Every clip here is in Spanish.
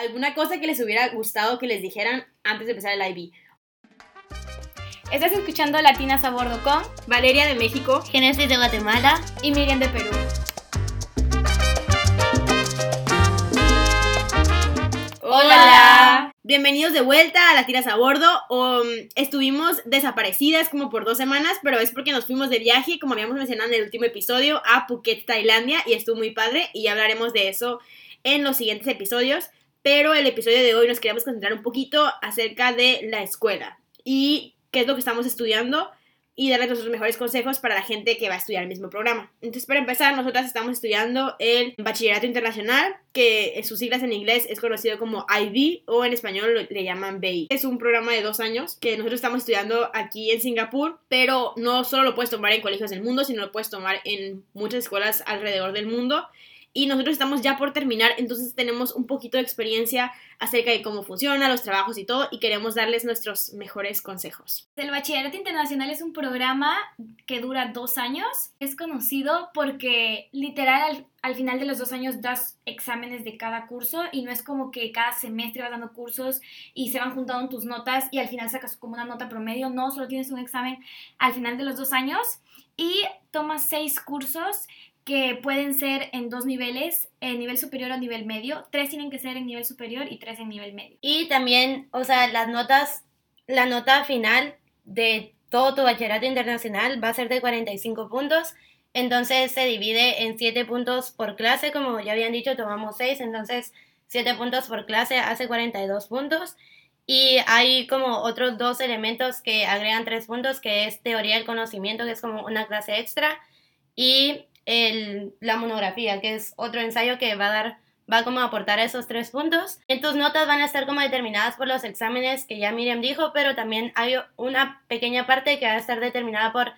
alguna cosa que les hubiera gustado que les dijeran antes de empezar el IB. Estás escuchando Latinas a Bordo con Valeria de México, Genesis de Guatemala y Miriam de Perú. Hola. Bienvenidos de vuelta a Latinas a Bordo. Um, estuvimos desaparecidas como por dos semanas, pero es porque nos fuimos de viaje, como habíamos mencionado en el último episodio, a Phuket, Tailandia, y estuvo muy padre, y ya hablaremos de eso en los siguientes episodios. Pero el episodio de hoy nos queríamos concentrar un poquito acerca de la escuela y qué es lo que estamos estudiando y darles nuestros mejores consejos para la gente que va a estudiar el mismo programa. Entonces, para empezar, nosotras estamos estudiando el Bachillerato Internacional, que en sus siglas en inglés es conocido como IB o en español le llaman BI. Es un programa de dos años que nosotros estamos estudiando aquí en Singapur, pero no solo lo puedes tomar en colegios del mundo, sino lo puedes tomar en muchas escuelas alrededor del mundo y nosotros estamos ya por terminar, entonces tenemos un poquito de experiencia acerca de cómo funciona, los trabajos y todo, y queremos darles nuestros mejores consejos. El Bachillerato Internacional es un programa que dura dos años. Es conocido porque literal al, final de los dos años das exámenes de cada curso y no es como que cada semestre vas dando cursos y se van juntando tus notas y al final sacas como una nota promedio. No, solo tienes un examen al final de los dos años y tomas seis cursos que pueden ser en dos niveles, en nivel superior o nivel medio. Tres tienen que ser en nivel superior y tres en nivel medio. Y también, o sea, las notas, la nota final de todo tu bachillerato internacional va a ser de 45 puntos. Entonces se divide en 7 puntos por clase, como ya habían dicho, tomamos 6, entonces 7 puntos por clase hace 42 puntos. Y hay como otros dos elementos que agregan 3 puntos, que es teoría del conocimiento, que es como una clase extra, y el, la monografía, que es otro ensayo que va a dar va como a aportar esos tres puntos. En tus notas van a estar como determinadas por los exámenes que ya Miriam dijo, pero también hay una pequeña parte que va a estar determinada por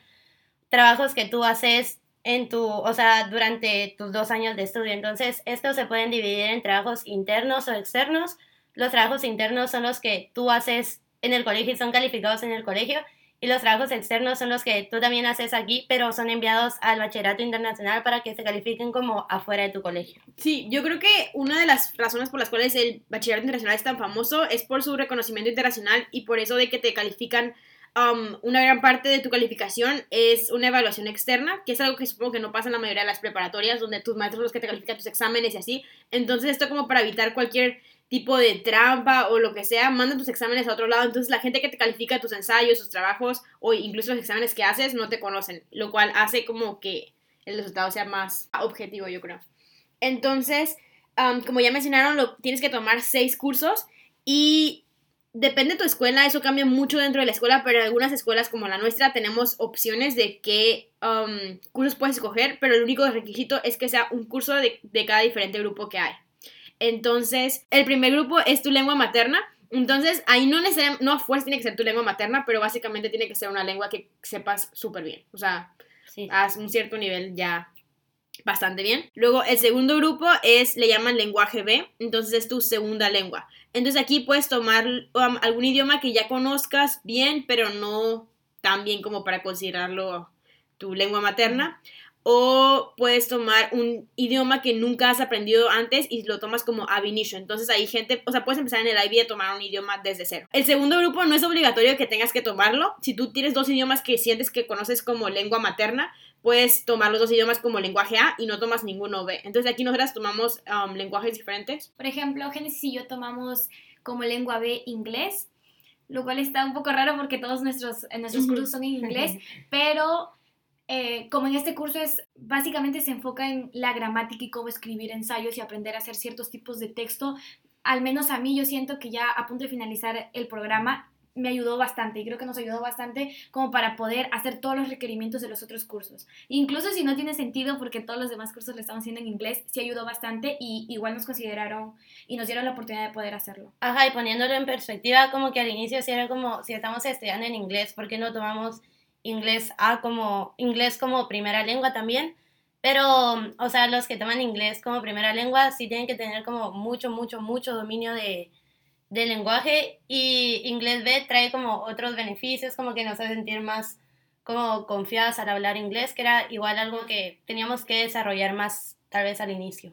trabajos que tú haces en tu, o sea, durante tus dos años de estudio. Entonces, estos se pueden dividir en trabajos internos o externos. Los trabajos internos son los que tú haces en el colegio y son calificados en el colegio y los trabajos externos son los que tú también haces aquí, pero son enviados al bachillerato internacional para que se califiquen como afuera de tu colegio. Sí, yo creo que una de las razones por las cuales el bachillerato internacional es tan famoso es por su reconocimiento internacional y por eso de que te califican um, una gran parte de tu calificación es una evaluación externa, que es algo que supongo que no pasa en la mayoría de las preparatorias, donde tus maestros son los que te califican tus exámenes y así. Entonces esto como para evitar cualquier tipo de trampa o lo que sea, manda tus exámenes a otro lado. Entonces la gente que te califica tus ensayos, tus trabajos o incluso los exámenes que haces no te conocen, lo cual hace como que el resultado sea más objetivo, yo creo. Entonces, como ya mencionaron, lo, tienes que tomar seis cursos y depende de tu escuela, eso cambia mucho dentro de la escuela, pero en algunas escuelas como la nuestra tenemos opciones de qué cursos puedes escoger, pero el único requisito es que sea un curso de, de cada diferente grupo que hay. Entonces, el primer grupo es tu lengua materna. Entonces, ahí no necesariamente, no a fuerza tiene que ser tu lengua materna, pero básicamente tiene que ser una lengua que sepas súper bien. O sea, a un cierto nivel ya bastante bien. Luego, el segundo grupo es, le llaman lenguaje B, entonces es tu segunda lengua. Entonces aquí puedes tomar um, algún idioma que ya conozcas bien, pero no tan bien como para considerarlo tu lengua materna o puedes tomar un idioma que nunca has aprendido antes y lo tomas como ab initio. Entonces hay gente, o sea, puedes empezar en el IB a tomar un idioma desde cero. El segundo grupo no es obligatorio que tengas que tomarlo. Si tú tienes dos idiomas que sientes que conoces como lengua materna, puedes tomar los dos idiomas como lenguaje A y no tomas ninguno B. Entonces aquí nosotras tomamos um, lenguajes diferentes. Por ejemplo, Genesis y yo tomamos como lengua B inglés, lo cual está un poco raro porque todos nuestros, nuestros cursos son en inglés, pero eh, como en este curso es básicamente se enfoca en la gramática y cómo escribir ensayos y aprender a hacer ciertos tipos de texto, al menos a mí yo siento que ya a punto de finalizar el programa me ayudó bastante y creo que nos ayudó bastante como para poder hacer todos los requerimientos de los otros cursos. Incluso si no tiene sentido porque todos los demás cursos lo estamos haciendo en inglés, sí ayudó bastante y igual nos consideraron y nos dieron la oportunidad de poder hacerlo. Ajá, y poniéndolo en perspectiva, como que al inicio sí era como si estamos estudiando en inglés, ¿por qué no tomamos inglés A como inglés como primera lengua también. Pero, o sea, los que toman inglés como primera lengua sí tienen que tener como mucho, mucho, mucho dominio de, del lenguaje y inglés B trae como otros beneficios, como que nos hace sentir más como confiadas al hablar inglés, que era igual algo que teníamos que desarrollar más tal vez al inicio.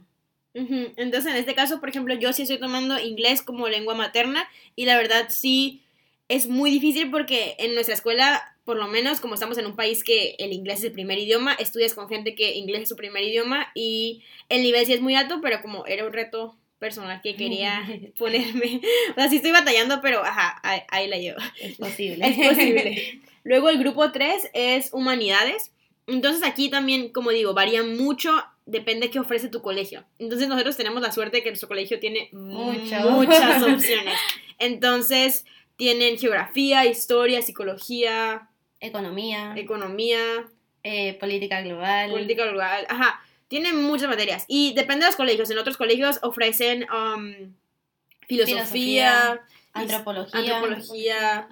Entonces, en este caso, por ejemplo, yo sí estoy tomando inglés como lengua materna y la verdad sí es muy difícil porque en nuestra escuela, por lo menos como estamos en un país que el inglés es el primer idioma, estudias con gente que inglés es su primer idioma y el nivel sí es muy alto, pero como era un reto personal que quería ponerme, o sea, sí estoy batallando, pero ajá, ahí, ahí la llevo. Es posible. Es posible. Luego el grupo 3 es humanidades. Entonces aquí también, como digo, varía mucho, depende de qué ofrece tu colegio. Entonces nosotros tenemos la suerte de que nuestro colegio tiene Mucho. muchas opciones. Entonces tienen geografía, historia, psicología, Economía, economía, eh, política global. política global, ajá. Tienen muchas materias y depende de los colegios. En otros colegios ofrecen um, filosofía, Filosofía, antropología. antropología,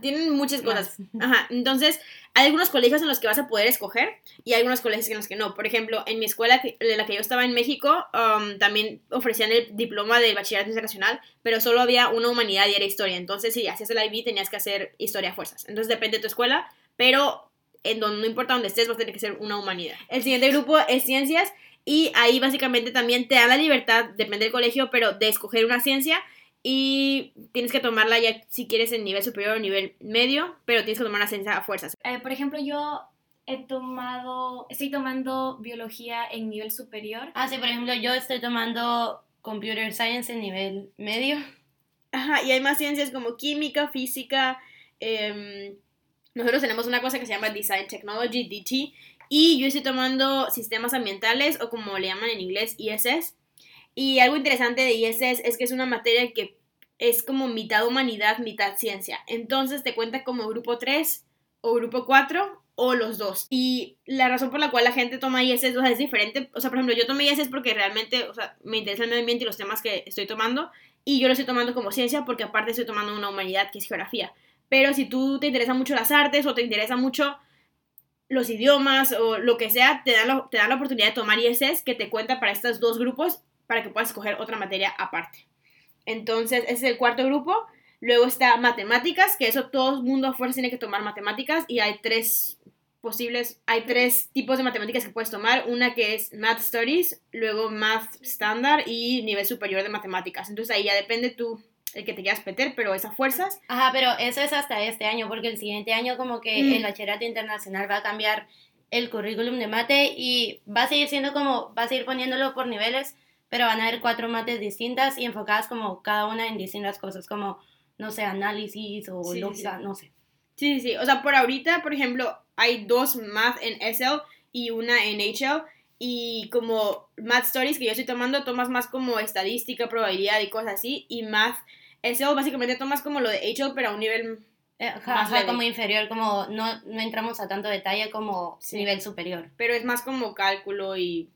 tienen muchas cosas. Ajá, entonces hay algunos colegios en los que vas a poder escoger y hay algunos colegios en los que no. Por ejemplo, en mi escuela, en la que yo estaba en México, um, también ofrecían el diploma del bachillerato internacional, pero solo había una humanidad y era historia. Entonces, si hacías el IB, tenías que hacer historia a fuerzas. Entonces, depende de tu escuela, pero en donde no importa dónde estés, vas a tener que ser una humanidad. El siguiente grupo es ciencias y ahí básicamente también te da la libertad, depende del colegio, pero de escoger una ciencia y tienes que tomarla ya si quieres en nivel superior o nivel medio, pero tienes que tomar una ciencia a fuerzas. Eh, por ejemplo, yo he tomado, estoy tomando biología en nivel superior. Ah, sí, por ejemplo, yo estoy tomando Computer Science en nivel medio. Ajá, y hay más ciencias como química, física. em, nosotros tenemos una cosa que se llama Design Technology, DT, y yo estoy tomando sistemas ambientales o como le llaman en inglés, ISS. Y algo interesante de ISS es que es una materia que es como mitad humanidad, mitad ciencia. Entonces te cuenta como grupo 3 o grupo 4 o los dos. Y la razón por la cual la gente toma ISS es diferente. O sea, por ejemplo, yo tomé ISS porque realmente me interesa el medio ambiente y los temas que estoy tomando. Y yo lo estoy tomando como ciencia porque aparte estoy tomando una humanidad que es geografía. Pero si tú te interesan mucho las artes o te interesa mucho los idiomas o lo que sea, te dan la, te dan la oportunidad de tomar ISS que te cuenta para estos dos grupos para que puedas escoger otra materia aparte. Entonces, ese es el cuarto grupo. Luego está matemáticas, que eso todo el mundo a fuerza tiene que tomar matemáticas y hay tres posibles, hay tres tipos de matemáticas que puedes tomar. Una que es Math Studies, luego Math Standard y nivel superior de matemáticas. Entonces ahí ya depende tú el que te quieras meter, pero es a fuerzas. Ajá, pero eso es hasta este año, porque el siguiente año como que Mm. el bachillerato internacional va a cambiar el currículum de mate y va a seguir siendo como, va a seguir poniéndolo por niveles, pero van a haber cuatro mates distintas y enfocadas como cada una en distintas cosas, como, no sé, análisis o Sí, lógica, sí. no sé. Sí, sí, sí. O sea, por ahorita, por ejemplo, hay dos Math en SL y una en HL. Y como Math Stories que yo estoy tomando, tomas más como estadística, probabilidad y cosas así. Y Math SL básicamente tomas como lo de HL, pero a un nivel... Eh, Más ajá, como inferior, como no, no entramos a tanto detalle como Sí. nivel superior. Pero es más como cálculo y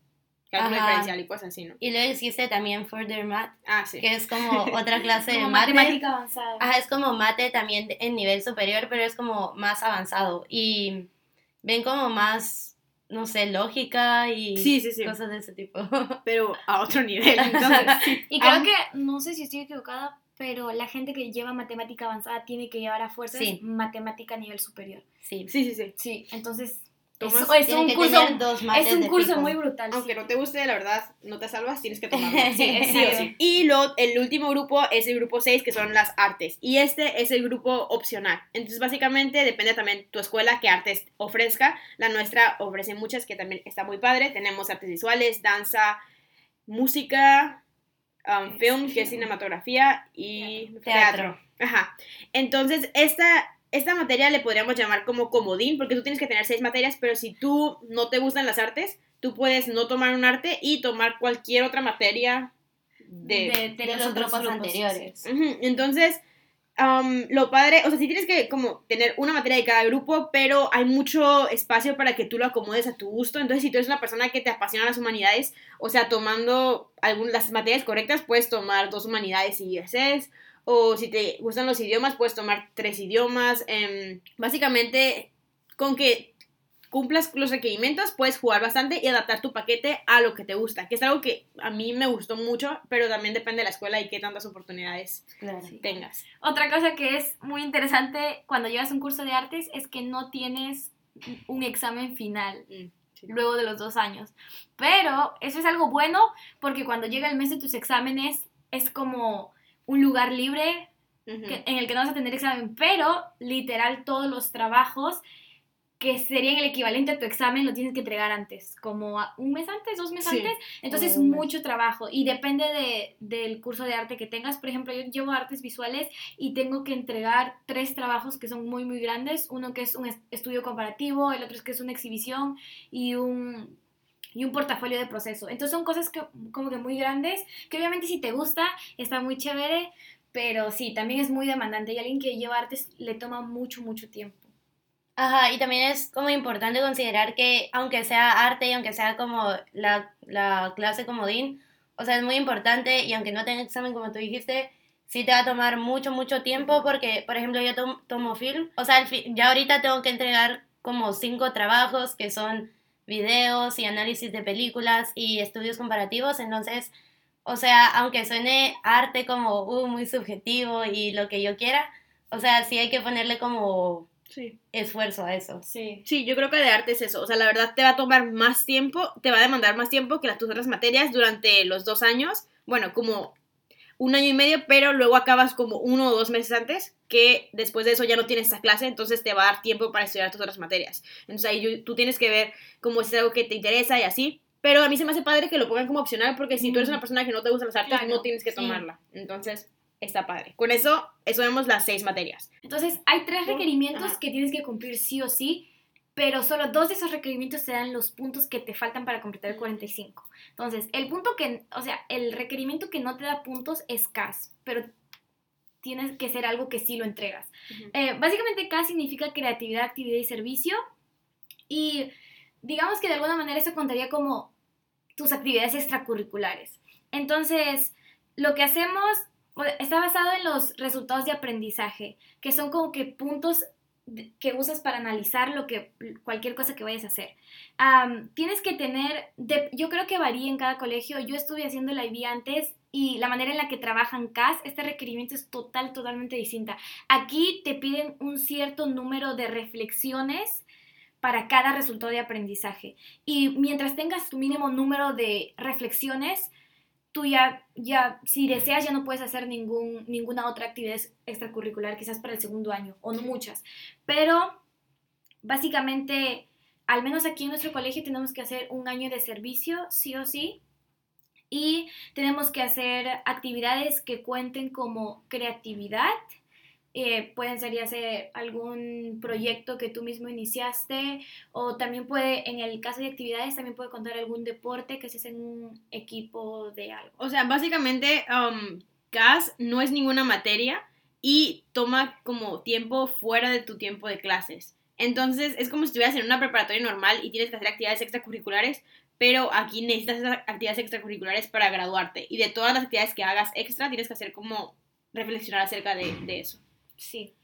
cálculo Ajá. diferencial y cosas así, ¿no? Y luego existe también Further Math, Ah, sí. que es como otra clase de Como mate. matemática avanzada. Ajá, es como mate también de- en nivel superior, pero es como más avanzado. Y ven como más, no sé, lógica y Sí, sí, sí. cosas de ese tipo. Pero a otro nivel. Entonces. Y creo Ah, que, no sé si estoy equivocada, pero la gente que lleva matemática avanzada tiene que llevar a fuerzas Sí. matemática a nivel superior. Sí. Sí, sí, sí. Sí, entonces Tomas- es, un que curso, tener dos mates es un de curso fijo. muy brutal. Aunque sí. no te guste, la verdad, no te salvas, tienes que tomarlo. Sí, Sí sí. Y lo, el último grupo es el grupo 6, que son las artes. Y este es el grupo opcional. Entonces, básicamente, depende también tu escuela qué artes ofrezca. La nuestra ofrece muchas, que también está muy padre. Tenemos artes visuales, danza, música, um, film, que es cinematografía, y Teatro. Ajá. Entonces, esta, esta materia le podríamos llamar como comodín, porque tú tienes que tener seis materias, pero si tú no te gustan las artes, tú puedes no tomar un arte y tomar cualquier otra materia de... de, de los grupos anteriores. Entonces, am, lo padre, o sea, sí tienes que como tener una materia de cada grupo, pero hay mucho espacio para que tú lo acomodes a tu gusto. Entonces, si tú eres una persona que te apasiona las humanidades, o sea, tomando algunas las materias correctas, puedes tomar dos humanidades y ISS. O si te gustan los idiomas, puedes tomar tres idiomas. em, básicamente, con que cumplas los requerimientos, puedes jugar bastante y adaptar tu paquete a lo que te gusta, que es algo que a mí me gustó mucho, pero también depende de la escuela y qué tantas oportunidades Claro. tengas. Otra cosa que es muy interesante cuando llevas un curso de artes es que no tienes un examen final. Sí, luego de los dos años. Pero eso es algo bueno porque cuando llega el mes de tus exámenes es como un lugar libre en el que no vas a tener examen, pero literal todos los trabajos que serían el equivalente a tu examen lo tienes que entregar antes, como un mes antes, dos meses antes. Entonces, mucho trabajo y depende de, del curso de arte que tengas. Por ejemplo, yo llevo artes visuales y tengo que entregar tres trabajos que son muy, muy grandes. Uno que es un estudio comparativo, el otro es que es una exhibición y un, y un portafolio de proceso. Entonces, son cosas que, como que muy grandes, que obviamente si te gusta, está muy chévere, pero sí, también es muy demandante y alguien que lleva artes le toma mucho, mucho tiempo. Ajá, y también es como importante considerar que aunque sea arte y aunque sea como la, la clase comodín, o sea, es muy importante y aunque no tenga examen como tú dijiste, sí te va a tomar mucho, mucho tiempo porque, por ejemplo, yo tomo film, o sea, ya ahorita tengo que entregar como cinco trabajos que son videos y análisis de películas y estudios comparativos, entonces, o sea, aunque suene arte como uh, muy subjetivo y lo que yo quiera, o sea, sí hay que ponerle como sí. esfuerzo a eso. Sí. Sí, yo creo que de arte es eso. O sea, la verdad te va a tomar más tiempo, te va a demandar más tiempo que las tus otras materias durante los dos años. Bueno, como un año y medio, pero luego acabas como uno o dos meses antes, que después de eso ya no tienes esta clase, entonces te va a dar tiempo para estudiar tus otras materias. Entonces ahí tú tienes que ver cómo es algo que te interesa y así. Pero a mí se me hace padre que lo pongan como opcional, porque si tú eres una persona que no te gusta las artes, no tienes que tomarla. Entonces, está padre. Con eso, eso vemos las seis materias. Entonces, hay tres requerimientos que tienes que cumplir sí o sí, pero solo dos de esos requerimientos te dan los puntos que te faltan para completar el 45. Entonces, el punto que, o sea, el requerimiento que no te da puntos es CAS, pero tienes que ser algo que sí lo entregas. Eh, básicamente, CAS significa creatividad, actividad y servicio. Y digamos que de alguna manera eso contaría como tus actividades extracurriculares. Entonces, lo que hacemos está basado en los resultados de aprendizaje, que son como que puntos que usas para analizar lo que cualquier cosa que vayas a hacer. tienes que tener, yo creo que varía en cada colegio. Yo estuve haciendo la IB antes y la manera en la que trabajan CAS, este requerimiento es total, totalmente distinta. Aquí te piden un cierto número de reflexiones para cada resultado de aprendizaje. Y mientras tengas tu mínimo número de reflexiones, tú ya, ya, si deseas, ya no puedes hacer ningún, ninguna otra actividad extracurricular, quizás para el segundo año, o no muchas. Pero básicamente, al menos aquí en nuestro colegio tenemos que hacer un año de servicio, sí o sí, y tenemos que hacer actividades que cuenten como creatividad, eh, pueden ser ya sea algún proyecto que tú mismo iniciaste o también puede, en el caso de actividades, también puede contar algún deporte que se hace en un equipo de algo. O sea, básicamente um, CAS no es ninguna materia y toma como tiempo fuera de tu tiempo de clases. Entonces es como si estuvieras en una preparatoria normal y tienes que hacer actividades extracurriculares, pero aquí necesitas actividades extracurriculares para graduarte. Y de todas las actividades que hagas extra, tienes que hacer como reflexionar acerca de, de eso. Sí.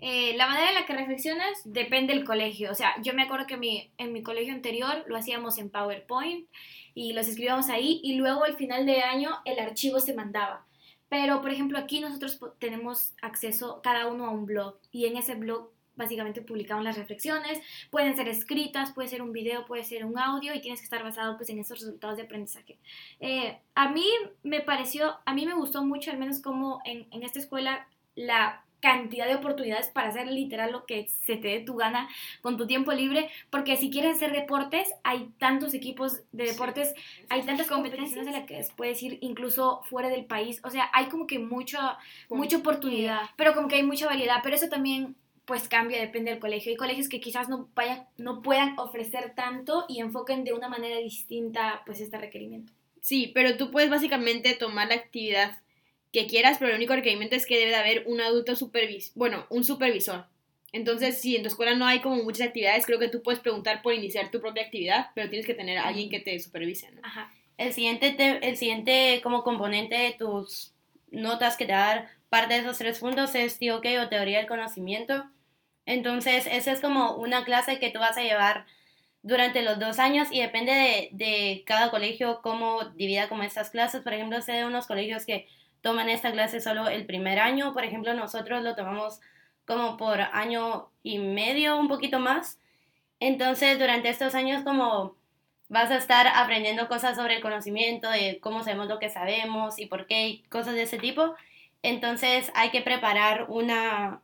Eh, la manera en la que reflexionas depende del colegio. O sea, yo me acuerdo que mi, en mi colegio anterior lo hacíamos en PowerPoint y los escribíamos ahí y luego al final de año el archivo se mandaba. Pero, por ejemplo, aquí nosotros tenemos acceso cada uno a un blog y en ese blog básicamente publicamos las reflexiones, pueden ser escritas, puede ser un video, puede ser un audio y tienes que estar basado pues en esos resultados de aprendizaje. Eh, a mí me pareció, a mí me gustó mucho, al menos como en, en esta escuela, la cantidad de oportunidades para hacer literal lo que se te dé tu gana con tu tiempo libre, porque si quieres hacer deportes, hay tantos equipos de deportes, hay tantas competiciones en las que puedes ir incluso fuera del país, o sea, hay como que mucha, mucha oportunidad, pero como que hay mucha variedad, pero eso también pues cambia, depende del colegio. Hay colegios que quizás no, vayan, no puedan ofrecer tanto y enfoquen de una manera distinta pues este requerimiento. Sí, pero tú puedes básicamente tomar la actividad que quieras, pero el único requerimiento es que debe de haber un adulto supervisor, bueno, un supervisor. Entonces, si en tu escuela no hay como muchas actividades, creo que tú puedes preguntar por iniciar tu propia actividad, pero tienes que tener alguien que te supervise, ¿no? Ajá. El siguiente, el siguiente como componente de tus notas que te dar parte de esos tres puntos es TOK o teoría del conocimiento. Entonces, esa es como una clase que tú vas a llevar durante los dos años y depende de, de cada colegio cómo divida como estas clases. Por ejemplo, sé de unos colegios que toman esta clase solo el primer año. Por ejemplo, nosotros lo tomamos como por año y medio, un poquito más. Entonces, durante estos años como vas a estar aprendiendo cosas sobre el conocimiento, de cómo sabemos lo que sabemos y por qué, y cosas de ese tipo. Entonces hay que preparar una,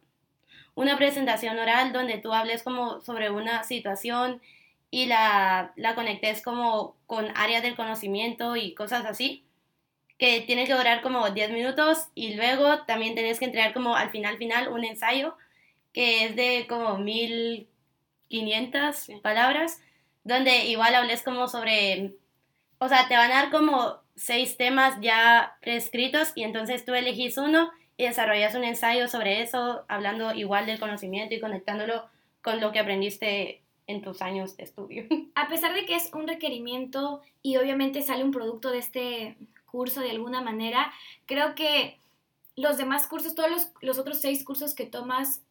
una presentación oral donde tú hables como sobre una situación y la, la conectes como con áreas del conocimiento y cosas así, que tiene que durar como 10 minutos y luego también tienes que entregar como al final final un ensayo que es de como 1500 palabras, donde igual hables como sobre, o sea, te van a dar como seis temas ya prescritos y entonces tú elegís uno y desarrollas un ensayo sobre eso, hablando igual del conocimiento y conectándolo con lo que aprendiste en tus años de estudio. A pesar de que es un requerimiento y obviamente sale un producto de este curso de alguna manera, creo que los demás cursos, todos los, los otros seis cursos que tomas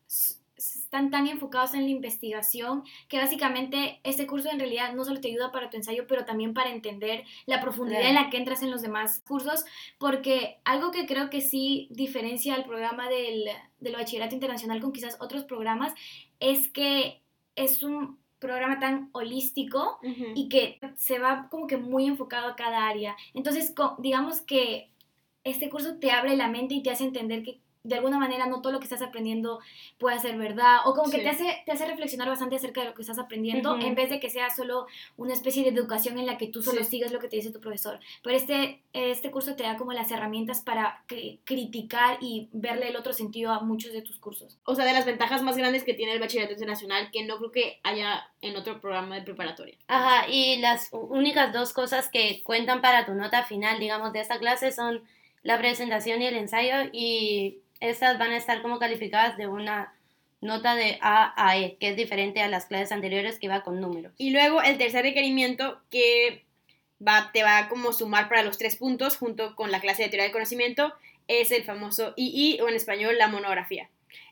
están tan enfocados en la investigación que básicamente este curso en realidad no solo te ayuda para tu ensayo, pero también para entender la profundidad en la que entras en los demás cursos, porque algo que creo que sí diferencia al programa del, del bachillerato internacional con quizás otros programas es que es un programa tan holístico y que se va como que muy enfocado a cada área. Entonces, digamos que este curso te abre la mente y te hace entender que de alguna manera no todo lo que estás aprendiendo puede ser verdad o como que te, hace, te hace reflexionar bastante acerca de lo que estás aprendiendo en vez de que sea solo una especie de educación en la que tú solo sigues lo que te dice tu profesor. Pero este, este curso te da como las herramientas para criticar y verle el otro sentido a muchos de tus cursos. O sea, de las ventajas más grandes que tiene el bachillerato internacional que no creo que haya en otro programa de preparatoria. Ajá, y las únicas dos cosas que cuentan para tu nota final, digamos, de esta clase son la presentación y el ensayo y estas van a estar como calificadas de una nota de A a E, que es diferente a las clases anteriores que iba con números. Y luego el tercer requerimiento que va, te va a como sumar para los tres puntos junto con la clase de teoría del conocimiento es el famoso II o en español la monografía.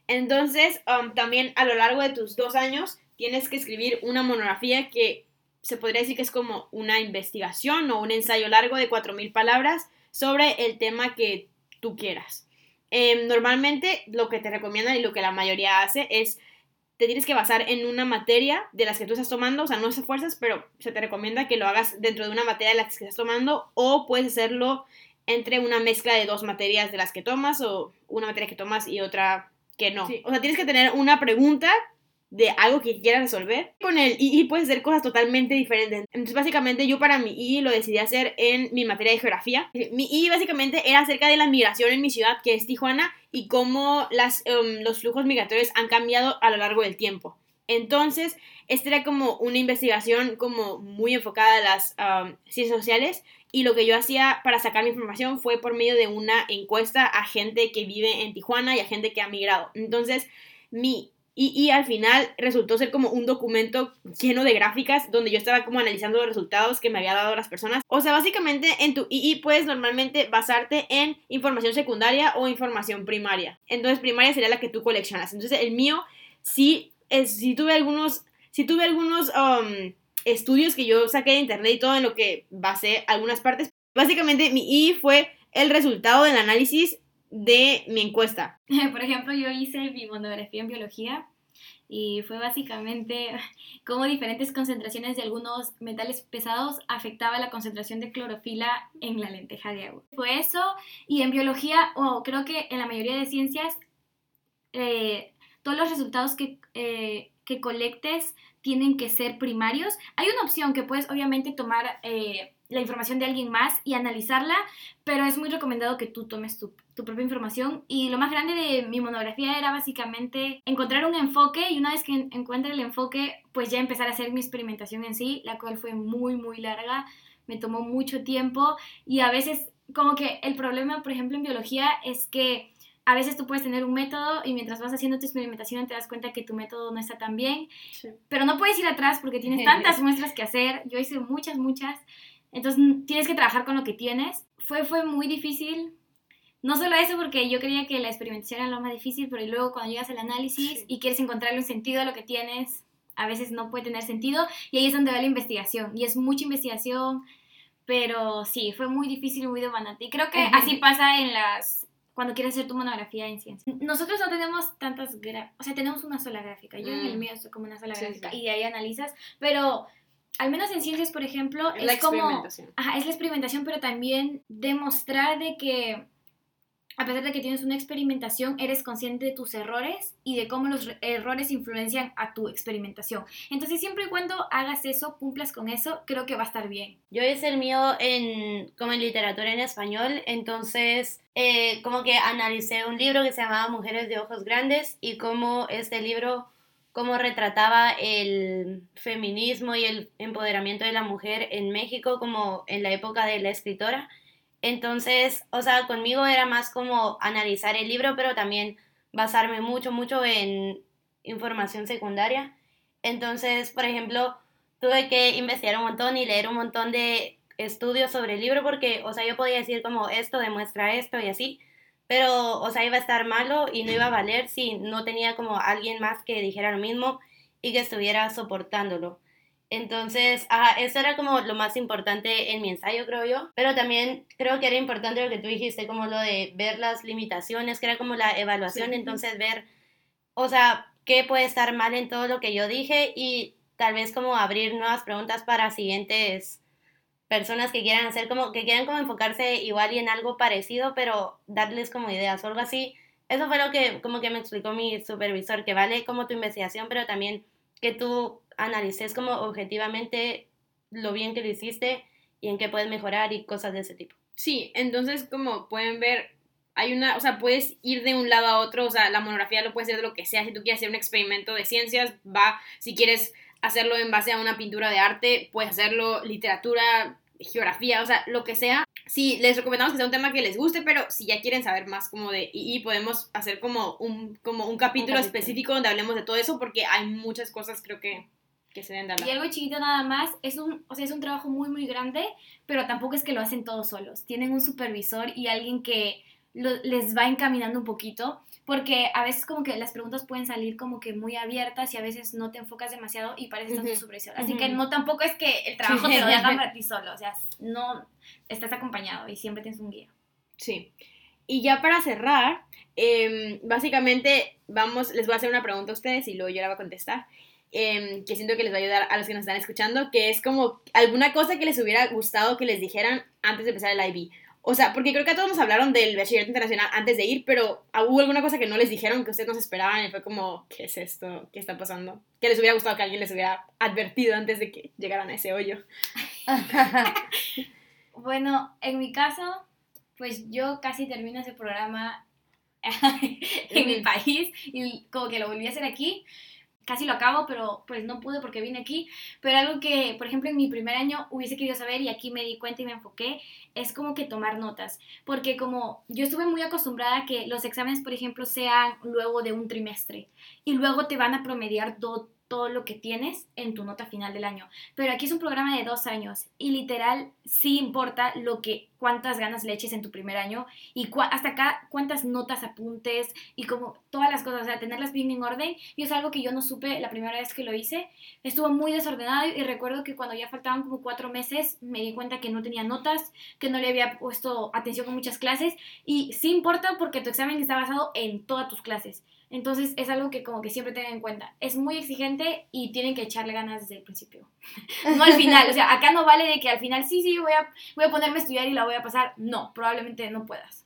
Entonces, um, también a lo largo de tus dos años tienes que escribir una monografía que se podría decir que es como una investigación o un ensayo largo de 4.000 palabras sobre el tema que tú quieras. Em, normalmente lo que te recomiendan y lo que la mayoría hace es te tienes que basar en una materia de las que tú estás tomando, o sea, no es fuerzas, pero se te recomienda que lo hagas dentro de una materia de las que estás tomando o puedes hacerlo entre una mezcla de dos materias de las que tomas o una materia que tomas y otra que no. O sea, tienes que tener una pregunta de algo que quieras resolver. Con el II puedes hacer cosas totalmente diferentes. Entonces, básicamente, yo para mi II lo decidí hacer en mi materia de geografía. Mi II básicamente era acerca de la migración en mi ciudad, que es Tijuana, y cómo las, um, los flujos migratorios han cambiado a lo largo del tiempo. Entonces, esta era como una investigación como muy enfocada a las ciencias sociales y lo que yo hacía para sacar mi información fue por medio de una encuesta a gente que vive en Tijuana y a gente que ha migrado. Entonces, mi y, al final resultó ser como un documento lleno de gráficas donde yo estaba como analizando los resultados que me había dado las personas. O sea, básicamente en tu II puedes normalmente basarte en información secundaria o información primaria. Entonces primaria sería la que tú coleccionas. Entonces el mío sí, es, sí tuve algunos, sí tuve algunos um, estudios que yo saqué de internet y todo en lo que basé algunas partes. Básicamente mi I fue el resultado del análisis de mi encuesta. Por ejemplo, yo hice mi monografía en biología y fue básicamente cómo diferentes concentraciones de algunos metales pesados afectaba la concentración de clorofila en la lenteja de agua. Fue eso y en biología, o creo que en la mayoría de ciencias, eh, todos los resultados que, eh, que colectes tienen que ser primarios. Hay una opción que puedes obviamente tomar eh, la información de alguien más y analizarla, pero es muy recomendado que tú tomes tu, tu, propia información. Y lo más grande de mi monografía era básicamente encontrar un enfoque y una vez que encuentre el enfoque, pues ya empezar a hacer mi experimentación en sí, la cual fue muy, muy larga, me tomó mucho tiempo y a veces como que el problema, por ejemplo, en biología es que a veces tú puedes tener un método y mientras vas haciendo tu experimentación te das cuenta que tu método no está tan bien, pero no puedes ir atrás porque tienes tantas muestras que hacer. Yo hice muchas, muchas. Entonces tienes que trabajar con lo que tienes. Fue, fue muy difícil. No solo eso, porque yo creía que la experimentación era lo más difícil, pero luego cuando llegas al análisis y quieres encontrarle un sentido a lo que tienes, a veces no puede tener sentido y ahí es donde va la investigación. Y es mucha investigación, pero sí, fue muy difícil y muy demandante. Y creo que así pasa en las cuando quieres hacer tu monografía en ciencia. Nosotros no tenemos tantas, o sea, tenemos una sola gráfica. Yo en el mm. mío soy como una sola gráfica y de ahí analizas, pero al menos en ciencias, por ejemplo, Es la como... experimentación. Ajá, es la experimentación, pero también demostrar de que a pesar de que tienes una experimentación, eres consciente de tus errores y de cómo los re- errores influencian a tu experimentación. Entonces, siempre y cuando hagas eso, cumplas con eso, creo que va a estar bien. Yo hice el mío en, como en literatura en español, entonces eh, como que analicé un libro que se llamaba Mujeres de Ojos Grandes y cómo este libro, cómo retrataba el feminismo y el empoderamiento de la mujer en México como en la época de la escritora. Entonces, o sea, conmigo era más como analizar el libro, pero también basarme mucho, mucho en información secundaria. Entonces, por ejemplo, tuve que investigar un montón y leer un montón de estudios sobre el libro porque, o sea, yo podía decir como esto demuestra esto y así, pero, o sea, iba a estar malo y no iba a valer si no tenía como alguien más que dijera lo mismo y que estuviera soportándolo. Entonces, ajá, eso era como lo más importante en mi ensayo, creo yo. Pero también creo que era importante lo que tú dijiste, como lo de ver las limitaciones, que era como la evaluación, Sí. entonces ver, o sea, qué puede estar mal en todo lo que yo dije y tal vez como abrir nuevas preguntas para siguientes personas que quieran hacer como, que quieran como enfocarse igual y en algo parecido, pero darles como ideas o algo así. Eso fue lo que como que me explicó mi supervisor, que vale como tu investigación, pero también que tú analices como objetivamente lo bien que lo hiciste y en qué puedes mejorar y cosas de ese tipo. Sí, entonces como pueden ver, hay una, o sea, puedes ir de un lado a otro, o sea, la monografía lo puedes hacer de lo que sea, si tú quieres hacer un experimento de ciencias, va, si quieres hacerlo en base a una pintura de arte, puedes hacerlo literatura, geografía, o sea, lo que sea. Sí, les recomendamos que sea un tema que les guste, pero si ya quieren saber más como de y podemos hacer como un, como un capítulo capítulo. específico donde hablemos de todo eso, porque hay muchas cosas creo que, que se deben de Y algo chiquito nada más, es un, o sea, es un trabajo muy, muy grande, pero tampoco es que lo hacen todos solos. Tienen un supervisor y alguien que lo- les va encaminando un poquito, porque a veces como que las preguntas pueden salir como que muy abiertas y a veces no te enfocas demasiado y pareces tanto Ujú. supervisor. Así que no tampoco es que el trabajo Sí. te lo hagan para ti solo, o sea, no estás acompañado y siempre tienes un guía. Sí. Y ya para cerrar, em, básicamente vamos, les voy a hacer una pregunta a ustedes y luego yo la voy a contestar. em, que siento que les va a ayudar a los que nos están escuchando, que es como alguna cosa que les hubiera gustado que les dijeran antes de empezar el IB. O sea, porque creo que a todos nos hablaron del bachillerato internacional antes de ir, pero ¿hubo alguna cosa que no les dijeron que ustedes no se esperaban y fue como, ¿qué es esto? ¿Qué está pasando? Que les hubiera gustado que alguien les hubiera advertido antes de que llegaran a ese hoyo. Bueno, en mi caso, pues yo casi termino ese programa en mi país y como que lo volví a hacer aquí. Casi lo acabo, pero pues no pude porque vine aquí. Pero algo que, por ejemplo, en mi primer año hubiese querido saber y aquí me di cuenta y me enfoqué, es como que tomar notas. Porque como yo estuve muy acostumbrada a que los exámenes, por ejemplo, sean luego de un trimestre y luego te van a promediar do- todo lo que tienes en tu nota final del año. Pero aquí es un programa de dos años y literal sí importa lo que cuántas ganas le eches en tu primer año y cua- hasta acá cuántas notas apuntes y como todas las cosas, o sea, tenerlas bien en orden. Y es algo que yo no supe la primera vez que lo hice. Estuvo muy desordenado y recuerdo que cuando ya faltaban como cuatro meses me di cuenta que no tenía notas, que no le había puesto atención con muchas clases y sí importa porque tu examen está basado en todas tus clases. Entonces es algo que como que siempre tengan en cuenta. Es muy exigente y tienen que echarle ganas desde el principio. No al final, o sea, acá no vale de que al final sí, sí, voy a, voy a ponerme a estudiar y la voy a pasar. No, probablemente no puedas.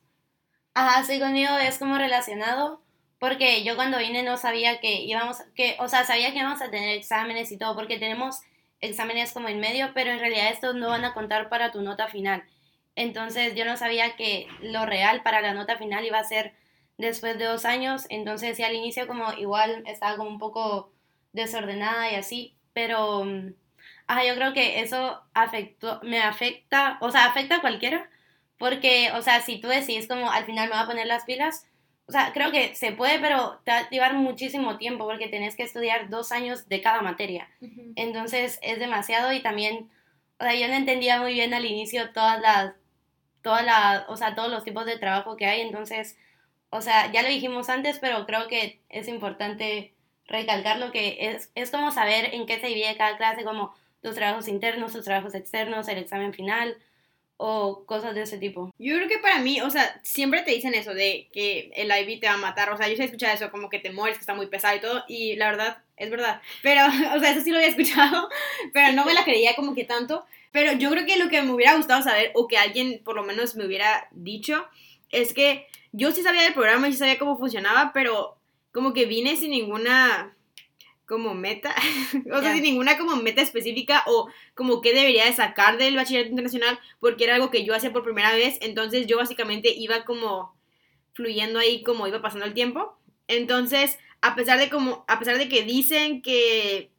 Ajá, sí, conmigo es como relacionado, porque yo cuando vine no sabía que íbamos, que, o sea, sabía que íbamos a tener exámenes y todo, porque tenemos exámenes como en medio, pero en realidad estos no van a contar para tu nota final. Entonces yo no sabía que lo real para la nota final iba a ser después de dos años, entonces sí al inicio como igual estaba como un poco desordenada y así, pero ajá, yo creo que eso afectó, me afecta, o sea, afecta a cualquiera, porque, o sea, si tú decís como al final me voy a poner las pilas, o sea, creo que se puede, pero te va a llevar muchísimo tiempo porque tenés que estudiar dos años de cada materia. Entonces es demasiado y también, o sea, yo no entendía muy bien al inicio todas las, todas las, o sea, todos los tipos de trabajo que hay, entonces, o sea, ya lo dijimos antes, pero creo que es importante recalcar lo que es, es como saber en qué se divide cada clase, como tus trabajos internos, tus trabajos externos, el examen final, o cosas de ese tipo. Yo creo que para mí, o sea, siempre te dicen eso de que el IV te va a matar. O sea, yo sí he escuchado eso, como que te mueres, que está muy pesado y todo. Y la verdad, es verdad. Pero, o sea, eso sí lo había escuchado, pero no me la creía como que tanto. Pero yo creo que lo que me hubiera gustado saber, o que alguien por lo menos me hubiera dicho, es que yo sí sabía del programa y sí sabía cómo funcionaba, pero como que vine sin ninguna como meta, o sea, sin ninguna como meta específica o como qué debería de sacar del bachillerato internacional, porque era algo que yo hacía por primera vez, entonces yo básicamente iba como fluyendo ahí como iba pasando el tiempo. Entonces, a pesar de como, a pesar de que dicen que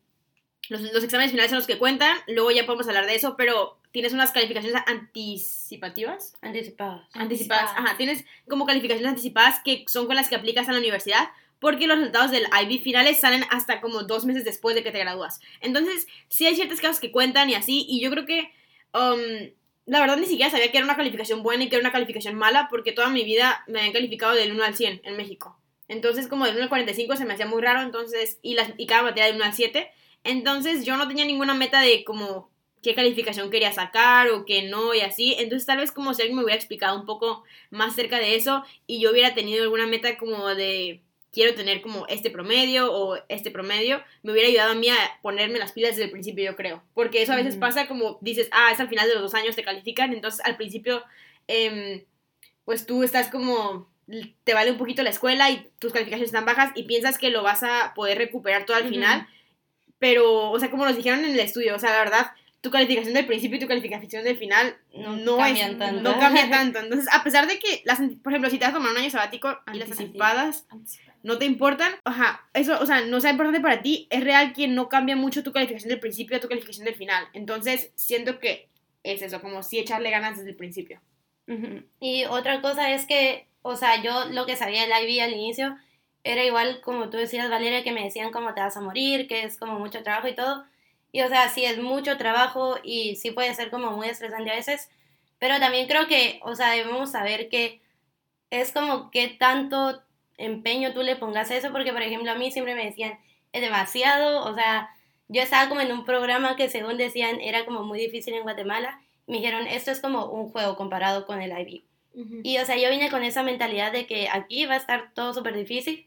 los, los exámenes finales son los que cuentan, luego ya podemos hablar de eso, pero tienes unas calificaciones anticipativas. Anticipadas. Anticipadas, ajá. Tienes como calificaciones anticipadas que son con las que aplicas a la universidad, porque los resultados del IB finales salen hasta como dos meses después de que te gradúas. Entonces, sí hay ciertos casos que cuentan y así, y yo creo que, um, la verdad ni siquiera sabía que era una calificación buena y que era una calificación mala, porque toda mi vida me habían calificado del 1 al 100 en México. Entonces, como del 1 al 45 se me hacía muy raro, entonces, y, las, y cada materia del 1 al 7. Entonces, yo no tenía ninguna meta de como qué calificación quería sacar o qué no y así. Entonces tal vez como si alguien me hubiera explicado un poco más cerca de eso y yo hubiera tenido alguna meta como de quiero tener como este promedio o este promedio, me hubiera ayudado a mí a ponerme las pilas desde el principio, yo creo. Porque eso a veces pasa como dices, ah, es al final de los dos años te califican, entonces al principio, em, pues tú estás como, te vale un poquito la escuela y tus calificaciones están bajas y piensas que lo vas a poder recuperar todo al final. Pero, o sea, como nos dijeron en el estudio, o sea, la verdad, tu calificación del principio y tu calificación del final no, no cambian tanto. No cambia tanto. Entonces, a pesar de que, las, por ejemplo, si te vas a tomar un año sabático las anticipadas no te importan, ajá, eso, o sea, no sea importante para ti, es real que no cambia mucho tu calificación del principio a tu calificación del final. Entonces, siento que es eso, como si echarle ganas desde el principio. Y otra cosa es que, o sea, yo lo que sabía del IB al inicio era igual como tú decías, Valeria, que me decían cómo te vas a morir, que es como mucho trabajo y todo. Y o sea, sí es mucho trabajo y sí puede ser como muy estresante a veces, pero también creo que, o sea, debemos saber que es como qué tanto empeño tú le pongas eso, porque por ejemplo a mí siempre me decían, es demasiado, o sea, yo estaba como en un programa que según decían era como muy difícil en Guatemala, me dijeron, esto es como un juego comparado con el IB. Y o sea, yo vine con esa mentalidad de que aquí va a estar todo súper difícil.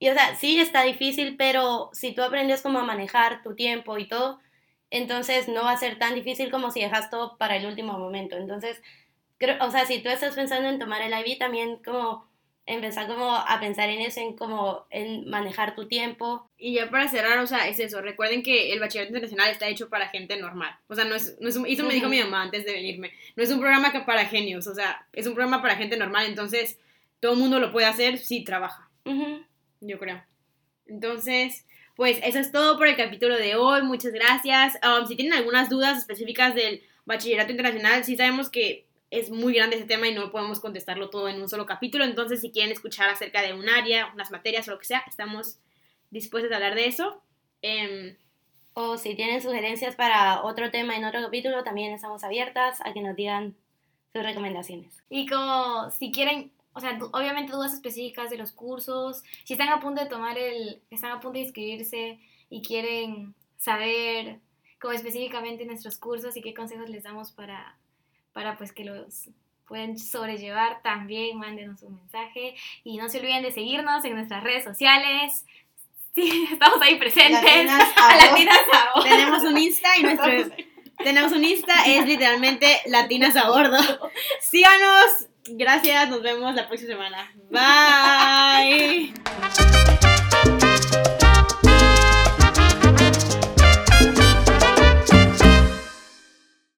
Y o sea, sí está difícil, pero si tú aprendes como a manejar tu tiempo y todo, entonces no va a ser tan difícil como si dejas todo para el último momento. Entonces, creo, o sea, si tú estás pensando en tomar el IB, también como empezar como a pensar en eso, en como en manejar tu tiempo. Y ya para cerrar, o sea, es eso, recuerden que el bachillerato internacional está hecho para gente normal, o sea, no es, no es un, eso me dijo mi mamá antes de venirme, no es un programa que para genios, o sea, es un programa para gente normal, entonces todo el mundo lo puede hacer si trabaja, yo creo. Entonces, pues eso es todo por el capítulo de hoy. Muchas gracias. Um, si tienen algunas dudas específicas del bachillerato internacional, sí sabemos que es muy grande ese tema y no podemos contestarlo todo en un solo capítulo. Entonces, si quieren escuchar acerca de un área, unas materias o lo que sea, estamos dispuestos a hablar de eso. Em, o si tienen sugerencias para otro tema en otro capítulo, también estamos abiertas a que nos digan sus recomendaciones. Y como si quieren o sea, obviamente dudas específicas de los cursos, si están a punto de tomar el, están a punto de inscribirse y quieren saber como específicamente nuestros cursos y qué consejos les damos para, para pues que los puedan sobrellevar, también mándenos un mensaje y no se olviden de seguirnos en nuestras redes sociales. Sí, estamos ahí presentes. Latinas a Tenemos un Insta y nuestro... Tenemos un Insta, es literalmente Latinas a bordo. Síganos, Gracias, nos vemos la próxima semana. Bye.